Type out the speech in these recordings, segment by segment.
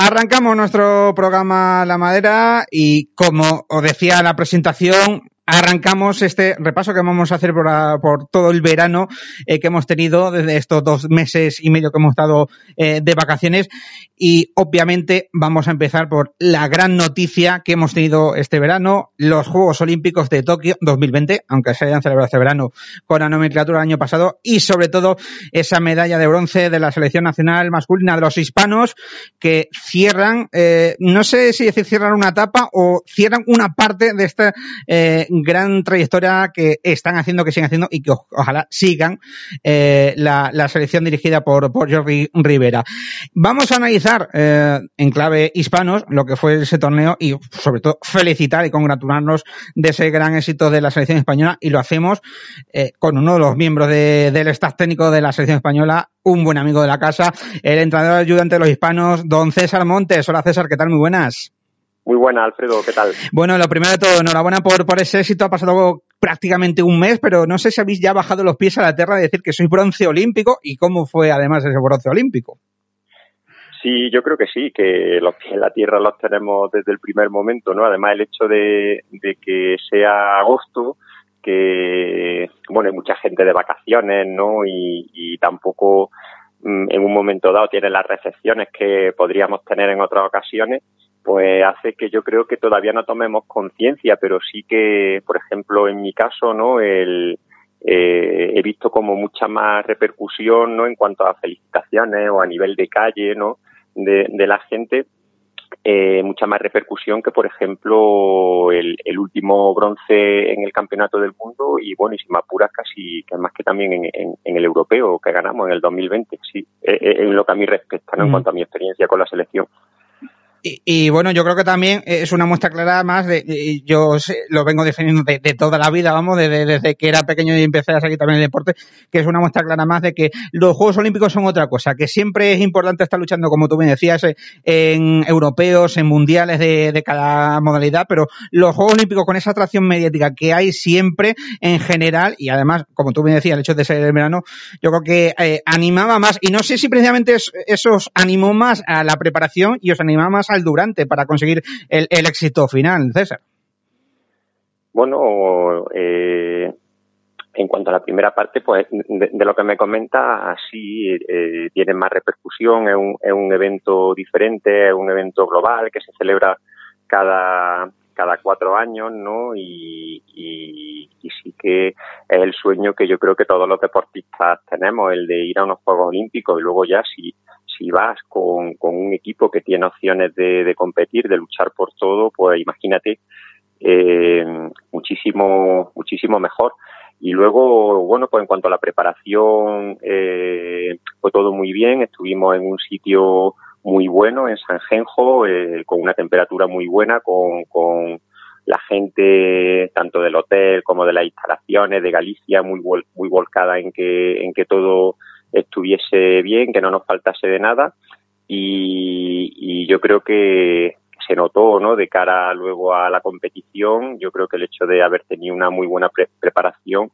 Arrancamos nuestro programa La Madera y como os decía la presentación, arrancamos este repaso que vamos a hacer por, todo el verano eh, que hemos tenido desde estos dos meses y medio que hemos estado eh, de vacaciones. Y obviamente vamos a empezar por la gran noticia que hemos tenido este verano, los Juegos Olímpicos de Tokio 2020, aunque se hayan celebrado este verano con la nomenclatura del año pasado, y sobre todo esa medalla de bronce de la selección nacional masculina de los hispanos que cierran, eh, no sé si decir cierran una etapa o cierran una parte de esta eh, gran trayectoria que están haciendo, que siguen haciendo y que ojalá sigan eh, la, selección dirigida por, por Jordi Rivera. Vamos a analizar eh, en clave hispanos lo que fue ese torneo y sobre todo felicitar y congratularnos de ese gran éxito de la selección española y lo hacemos eh, con uno de los miembros del staff técnico de la selección española, un buen amigo de la casa, el entrenador ayudante de los hispanos, don César Montes. Hola César, ¿qué tal? Muy buenas. Muy buena, Alfredo, ¿qué tal? Bueno, lo primero de todo, enhorabuena por, por ese éxito. Ha pasado prácticamente un mes, pero no sé si habéis ya bajado los pies a la tierra de decir que sois bronce olímpico y cómo fue además ese bronce olímpico. Sí, yo creo que sí, que los pies en la tierra los tenemos desde el primer momento, ¿no? Además, el hecho de, que sea agosto, que, bueno, hay mucha gente de vacaciones, ¿no? Y, tampoco mm, en un momento dado tiene las recepciones que podríamos tener en otras ocasiones, pues hace que yo creo que todavía no tomemos conciencia, pero sí que, por ejemplo, en mi caso, ¿no? El, eh, he visto como mucha más repercusión no en cuanto a felicitaciones o a nivel de calle no de, la gente eh, mucha más repercusión que, por ejemplo, el, último bronce en el Campeonato del Mundo y, bueno, y sin más puras casi, que más que también en, el europeo que ganamos en el 2020, sí, eh, eh, en lo que a mí respecta, ¿no? en mm. cuanto a mi experiencia con la selección. Y, bueno, yo creo que también es una muestra clara más de, yo lo vengo defendiendo de, toda la vida, vamos, desde, que era pequeño y empecé a seguir también el deporte, que es una muestra clara más de que los Juegos Olímpicos son otra cosa, que siempre es importante estar luchando, como tú me decías, en europeos, en mundiales de, cada modalidad, pero los Juegos Olímpicos con esa atracción mediática que hay siempre en general, y además, como tú me decías, el hecho de ser el verano, yo creo que eh, animaba más, y no sé si precisamente eso os animó más a la preparación y os animaba más al durante para conseguir el, éxito final, César? Bueno, eh, en cuanto a la primera parte, pues de, lo que me comenta, sí eh, tiene más repercusión, es un, es un evento diferente, es un evento global que se celebra cada, cada cuatro años, ¿no? Y, y, y, sí que es el sueño que yo creo que todos los deportistas tenemos, el de ir a unos Juegos Olímpicos y luego ya si si vas con, un equipo que tiene opciones de, competir, de luchar por todo, pues imagínate eh, muchísimo, muchísimo mejor. Y luego, bueno, pues en cuanto a la preparación, eh, fue todo muy bien. Estuvimos en un sitio muy bueno, en San Genjo, eh, con una temperatura muy buena, con, con la gente tanto del hotel como de las instalaciones de Galicia muy muy volcada en que en que todo estuviese bien, que no nos faltase de nada y, yo creo que se notó, ¿no? De cara luego a la competición, yo creo que el hecho de haber tenido una muy buena preparación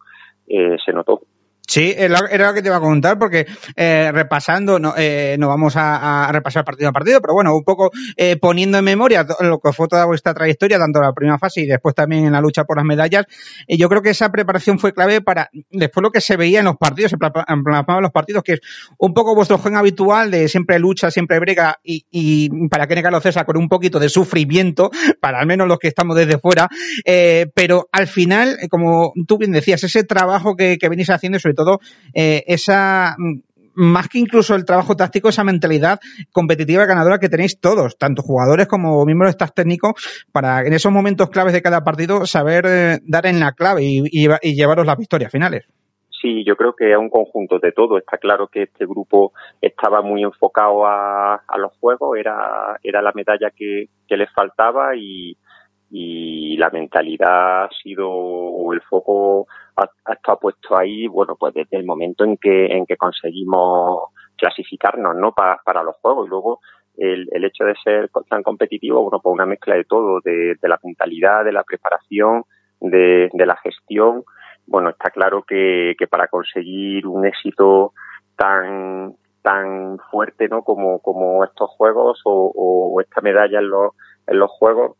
eh, se notó. Sí, era lo que te iba a contar, porque eh, repasando, no, eh, no vamos a, repasar partido a partido, pero bueno, un poco eh, poniendo en memoria lo que fue toda vuestra trayectoria, tanto la primera fase y después también en la lucha por las medallas, yo creo que esa preparación fue clave para después lo que se veía en los partidos, se plasmaban los partidos, que es un poco vuestro juego habitual de siempre lucha, siempre brega, y, para que Carlos César con un poquito de sufrimiento, para al menos los que estamos desde fuera, eh, pero al final, como tú bien decías, ese trabajo que, que venís haciendo, sobre todo eh, esa mm, más que incluso el trabajo táctico, esa mentalidad competitiva ganadora que tenéis todos, tanto jugadores como miembros de staff técnico, para en esos momentos claves de cada partido saber eh, dar en la clave y, llevaros las victorias finales. Sí, yo creo que es un conjunto de todo. Está claro que este grupo estaba muy enfocado a, los juegos, era, era la medalla que les faltaba y, y la mentalidad ha sido, o el foco ha, estado puesto ahí, bueno, pues desde el momento en que, en que conseguimos clasificarnos, ¿no? para los juegos y luego el, el, hecho de ser tan competitivo, bueno, pues una mezcla de todo, de, de la mentalidad, de la preparación, de, de, la gestión. Bueno, está claro que, que para conseguir un éxito tan tan fuerte no como, como estos juegos o, o esta medalla en los, en los juegos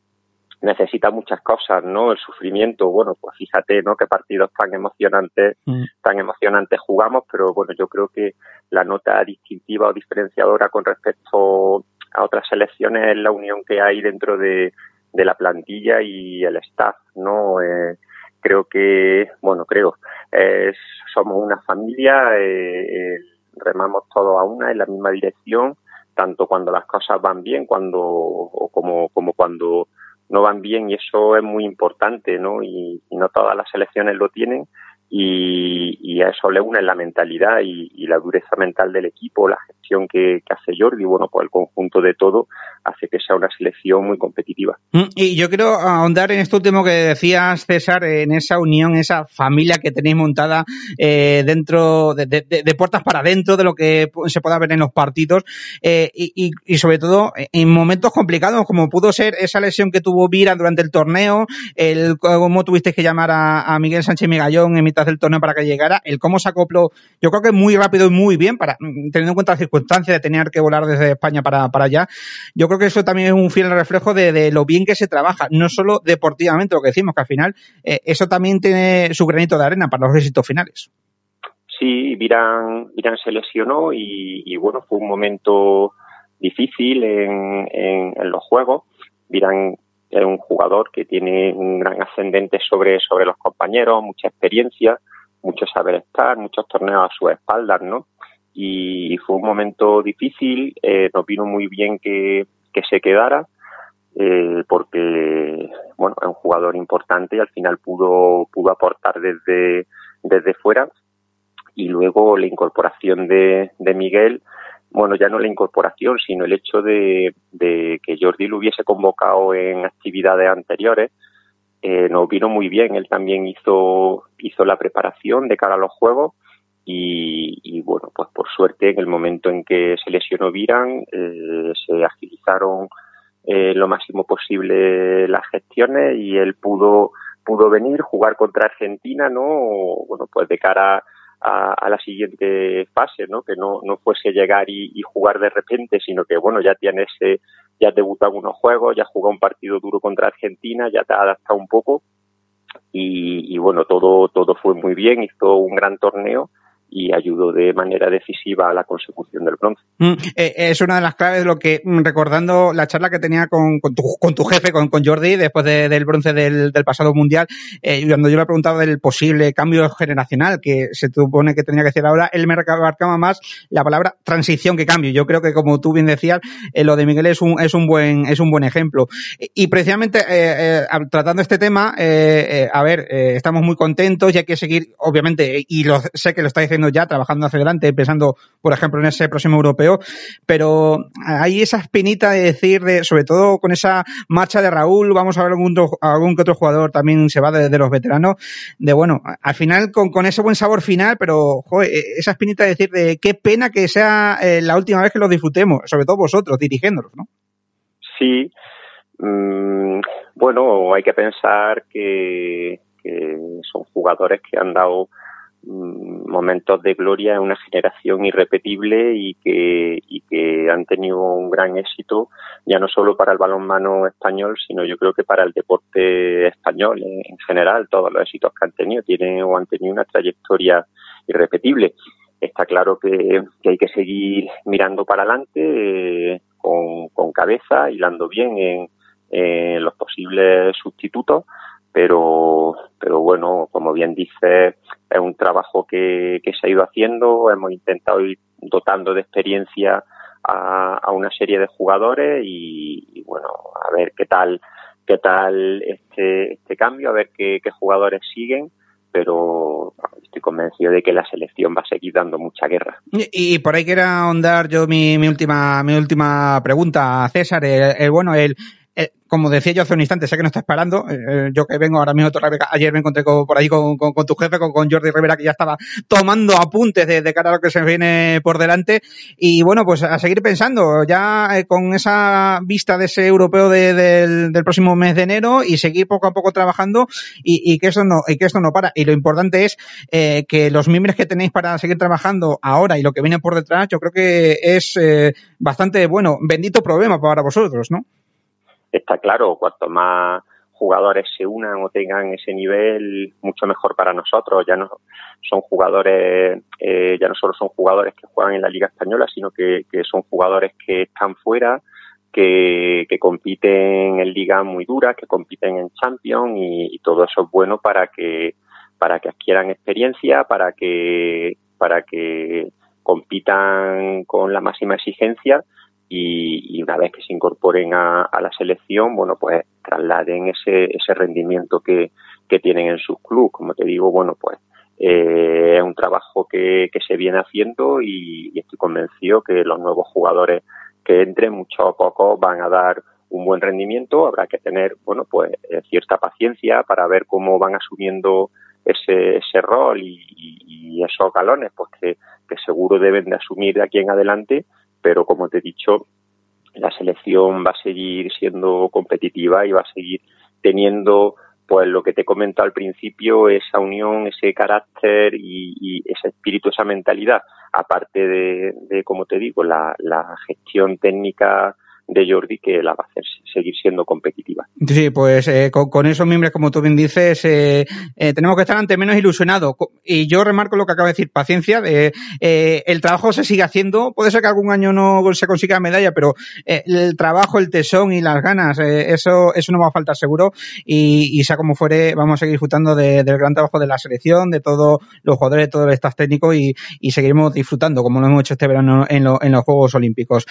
necesita muchas cosas, ¿no? El sufrimiento, bueno, pues fíjate, ¿no? Qué partidos tan emocionantes, mm. tan emocionantes jugamos, pero bueno, yo creo que la nota distintiva o diferenciadora con respecto a otras selecciones es la unión que hay dentro de, de la plantilla y el staff, ¿no? Eh, creo que, bueno, creo, es, somos una familia, eh, eh, remamos todos a una en la misma dirección, tanto cuando las cosas van bien, cuando, o como, como cuando no van bien y eso es muy importante, ¿no? Y, no todas las selecciones lo tienen y, y a eso le une la mentalidad y, y, la dureza mental del equipo, la gestión que, que, hace Jordi, bueno, pues el conjunto de todo hace que sea una selección muy competitiva. Mm, y yo quiero ahondar en esto último que decías, César, en esa unión, esa familia que tenéis montada eh, dentro, de, de, de, puertas para adentro de lo que se pueda ver en los partidos eh, y, y, sobre todo en momentos complicados como pudo ser esa lesión que tuvo Vira durante el torneo, el cómo tuviste que llamar a, a Miguel Sánchez Migallón en mitad del torneo para que llegara, el cómo se acopló, yo creo que muy rápido y muy bien para teniendo en cuenta las circunstancias de tener que volar desde España para, para allá. Yo creo que eso también es un fiel reflejo de, lo bien que se trabaja, no solo deportivamente, lo que decimos, que al final eh, eso también tiene su granito de arena para los éxitos finales. Sí, Virán, Virán se lesionó y, y, bueno, fue un momento difícil en, en, en los juegos. Virán es un jugador que tiene un gran ascendente sobre, sobre los compañeros, mucha experiencia, mucho saber estar, muchos torneos a su espaldas, ¿no? Y fue un momento difícil, eh, nos vino muy bien que, que se quedara, eh, porque, bueno, es un jugador importante y al final pudo, pudo aportar desde, desde fuera. Y luego la incorporación de Miguel, bueno, ya no la incorporación, sino el hecho de, que Jordi lo hubiese convocado en actividades anteriores, eh, nos vino muy bien. Él también hizo, hizo la preparación de cara a los juegos y, y bueno, pues por suerte en el momento en que se lesionó Viran, eh, se agilizaron eh, lo máximo posible las gestiones y él pudo pudo venir jugar contra Argentina, ¿no? Bueno, pues de cara a, a, la siguiente fase, ¿no? Que no, no fuese llegar y, y, jugar de repente, sino que, bueno, ya tienes, eh, ya has debutado unos juegos, ya has jugado un partido duro contra Argentina, ya te has adaptado un poco y, y bueno, todo, todo fue muy bien, hizo un gran torneo y ayudó de manera decisiva a la consecución del bronce. Mm, eh, es una de las claves lo que, mm, recordando la charla que tenía con, con, tu, con tu, jefe, con, con Jordi, después de, del bronce del, del, pasado mundial, eh, cuando yo le preguntaba del posible cambio generacional que se supone que tenía que hacer ahora, él me marcaba más la palabra transición que cambio. Yo creo que, como tú bien decías, eh, lo de Miguel es un, es un buen, es un buen ejemplo. Y, precisamente, tratando este tema, a ver, estamos muy contentos y hay que seguir, obviamente, y lo, sé que lo está diciendo ya, trabajando hacia adelante, pensando, por ejemplo, en ese próximo europeo, pero hay esa espinita de decir, de, sobre todo con esa marcha de Raúl, vamos a ver algún, algún que otro jugador también se va de, los veteranos, de bueno, al final con, con, ese buen sabor final, pero joder, esa espinita de decir de qué pena que sea eh, la última vez que lo disfrutemos, sobre todo vosotros, dirigiéndolos, ¿no? Sí, mmm, bueno, hay que pensar que, son jugadores que han dado Mm, momentos de gloria en una generación irrepetible y que, y que han tenido un gran éxito, ya no solo para el balonmano español, sino yo creo que para el deporte español en, en general, todos los éxitos que han tenido tienen o han tenido una trayectoria irrepetible. Está claro que, hay que seguir mirando para adelante eh, con, con cabeza, hilando bien en, en los posibles sustitutos, pero, pero bueno, como bien dice, es un trabajo que, que se ha ido haciendo, hemos intentado ir dotando de experiencia a, a una serie de jugadores y, bueno, a ver qué tal, qué tal este, este cambio, a ver qué, jugadores siguen pero estoy convencido de que la selección va a seguir dando mucha guerra. Y, por ahí quiero ahondar yo mi, mi última mi última pregunta a César, el bueno, el eh, como decía yo hace un instante, sé que no estás parando. Eh, eh, yo que vengo ahora mismo, ayer me encontré por ahí con, tu jefe, con, Jordi Rivera, que ya estaba tomando apuntes de, cara a lo que se viene por delante. Y bueno, pues a seguir pensando, ya con esa vista de ese europeo del, próximo mes de enero y seguir poco a poco trabajando y, que eso no, y que esto no para. Y lo importante es que los miembros que tenéis para seguir trabajando ahora y lo que viene por detrás, yo creo que es bastante bueno. Bendito problema para vosotros, ¿no? Está claro, cuanto más jugadores se unan o tengan ese nivel, mucho mejor para nosotros. Ya no son jugadores, eh, ya no solo son jugadores que juegan en la Liga Española, sino que, son jugadores que están fuera, que, compiten en ligas muy duras, que compiten en Champions y, todo eso es bueno para que para que adquieran experiencia, para que para que compitan con la máxima exigencia y, una vez que se incorporen a, la selección, bueno, pues trasladen ese, ese rendimiento que, que tienen en sus clubes. Como te digo, bueno, pues eh, es un trabajo que, que se viene haciendo y, estoy convencido que los nuevos jugadores que entren, mucho a poco, van a dar un buen rendimiento. Habrá que tener, bueno, pues eh, cierta paciencia para ver cómo van asumiendo ese, ese rol y, y esos galones, pues que, que seguro deben de asumir de aquí en adelante pero como te he dicho, la selección va a seguir siendo competitiva y va a seguir teniendo pues lo que te comento al principio, esa unión, ese carácter y, ese espíritu, esa mentalidad, aparte de, como te digo, la gestión técnica de Jordi que la va a hacer seguir siendo competitiva. Sí, pues eh, con, esos miembros, como tú bien dices, eh, eh, tenemos que estar ante menos ilusionados. Y yo remarco lo que acaba de decir, paciencia. el trabajo se sigue haciendo. Puede ser que algún año no se consiga medalla, pero el trabajo, el tesón y las ganas, eso, eso no va a faltar seguro. Y, sea como fuere, vamos a seguir disfrutando del gran trabajo de la selección, de todos los jugadores, de todo el staff técnico y, seguiremos disfrutando, como lo hemos hecho este verano en, en los Juegos Olímpicos.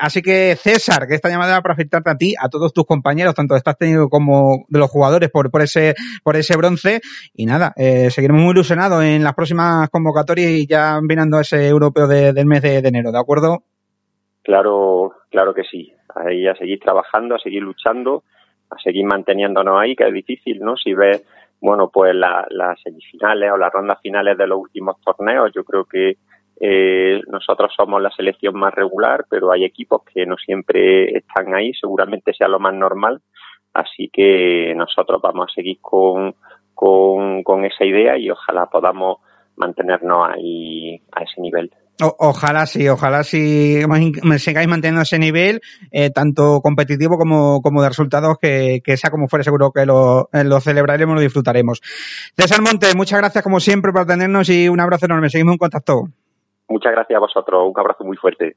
así que, César, que esta llamada para afectarte a ti, a todos tus compañeros, tanto de estás tenido como de los jugadores por, por ese, por ese bronce. Y nada, eh, seguiremos muy ilusionados en las próximas convocatorias y ya mirando ese europeo del mes de, enero, ¿de acuerdo? Claro, claro que sí. A seguir trabajando, a seguir luchando, a seguir manteniéndonos ahí, que es difícil, ¿no? Si ves, bueno, pues las semifinales o las rondas finales de los últimos torneos, yo creo que eh, nosotros somos la selección más regular, pero hay equipos que no siempre están ahí, seguramente sea lo más normal, así que nosotros vamos a seguir con, con, esa idea y ojalá podamos mantenernos ahí a ese nivel. ojalá sí, ojalá sí sigáis manteniendo ese nivel, eh, tanto competitivo como, como de resultados, que, sea como fuere, seguro que lo, lo celebraremos, lo disfrutaremos. César Montes, muchas gracias como siempre por atendernos y un abrazo enorme. Seguimos en contacto. Muchas gracias a vosotros. Un abrazo muy fuerte.